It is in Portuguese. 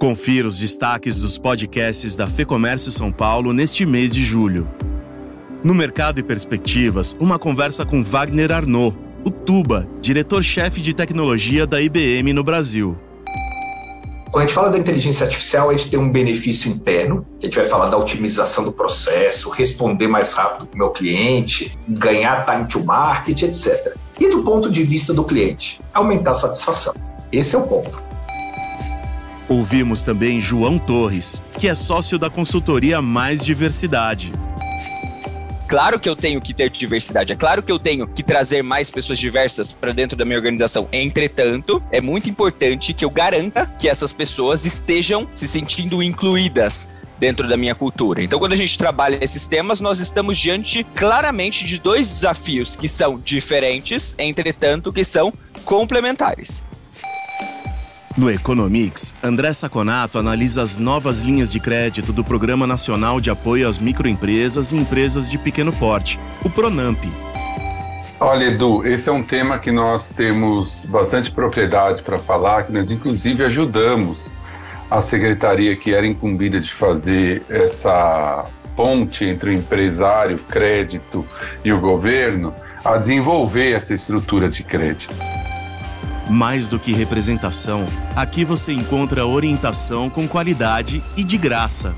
Confira os destaques dos podcasts da Fecomércio São Paulo neste mês de julho. No Mercado e Perspectivas, uma conversa com Wagner Arnaud, o Tuba, diretor-chefe de tecnologia da IBM no Brasil. Quando a gente fala da inteligência artificial, a gente tem um benefício interno, a gente vai falar da otimização do processo, responder mais rápido para o meu cliente, ganhar time to market, etc. E do ponto de vista do cliente, aumentar a satisfação. Esse é o ponto. Ouvimos também João Torres, que é sócio da consultoria Mais Diversidade. Claro que eu tenho que ter diversidade, é claro que eu tenho que trazer mais pessoas diversas para dentro da minha organização. Entretanto, é muito importante que eu garanta que essas pessoas estejam se sentindo incluídas dentro da minha cultura. Então, quando a gente trabalha nesses temas, nós estamos diante claramente de dois desafios que são diferentes, entretanto, que são complementares. No Economics, André Saconato analisa as novas linhas de crédito do Programa Nacional de Apoio às Microempresas e Empresas de Pequeno Porte, o PRONAMP. Olha, Edu, esse é um tema que nós temos bastante propriedade para falar, que nós inclusive ajudamos a secretaria que era incumbida de fazer essa ponte entre o empresário, crédito e o governo a desenvolver essa estrutura de crédito. Mais do que representação, aqui você encontra orientação com qualidade e de graça.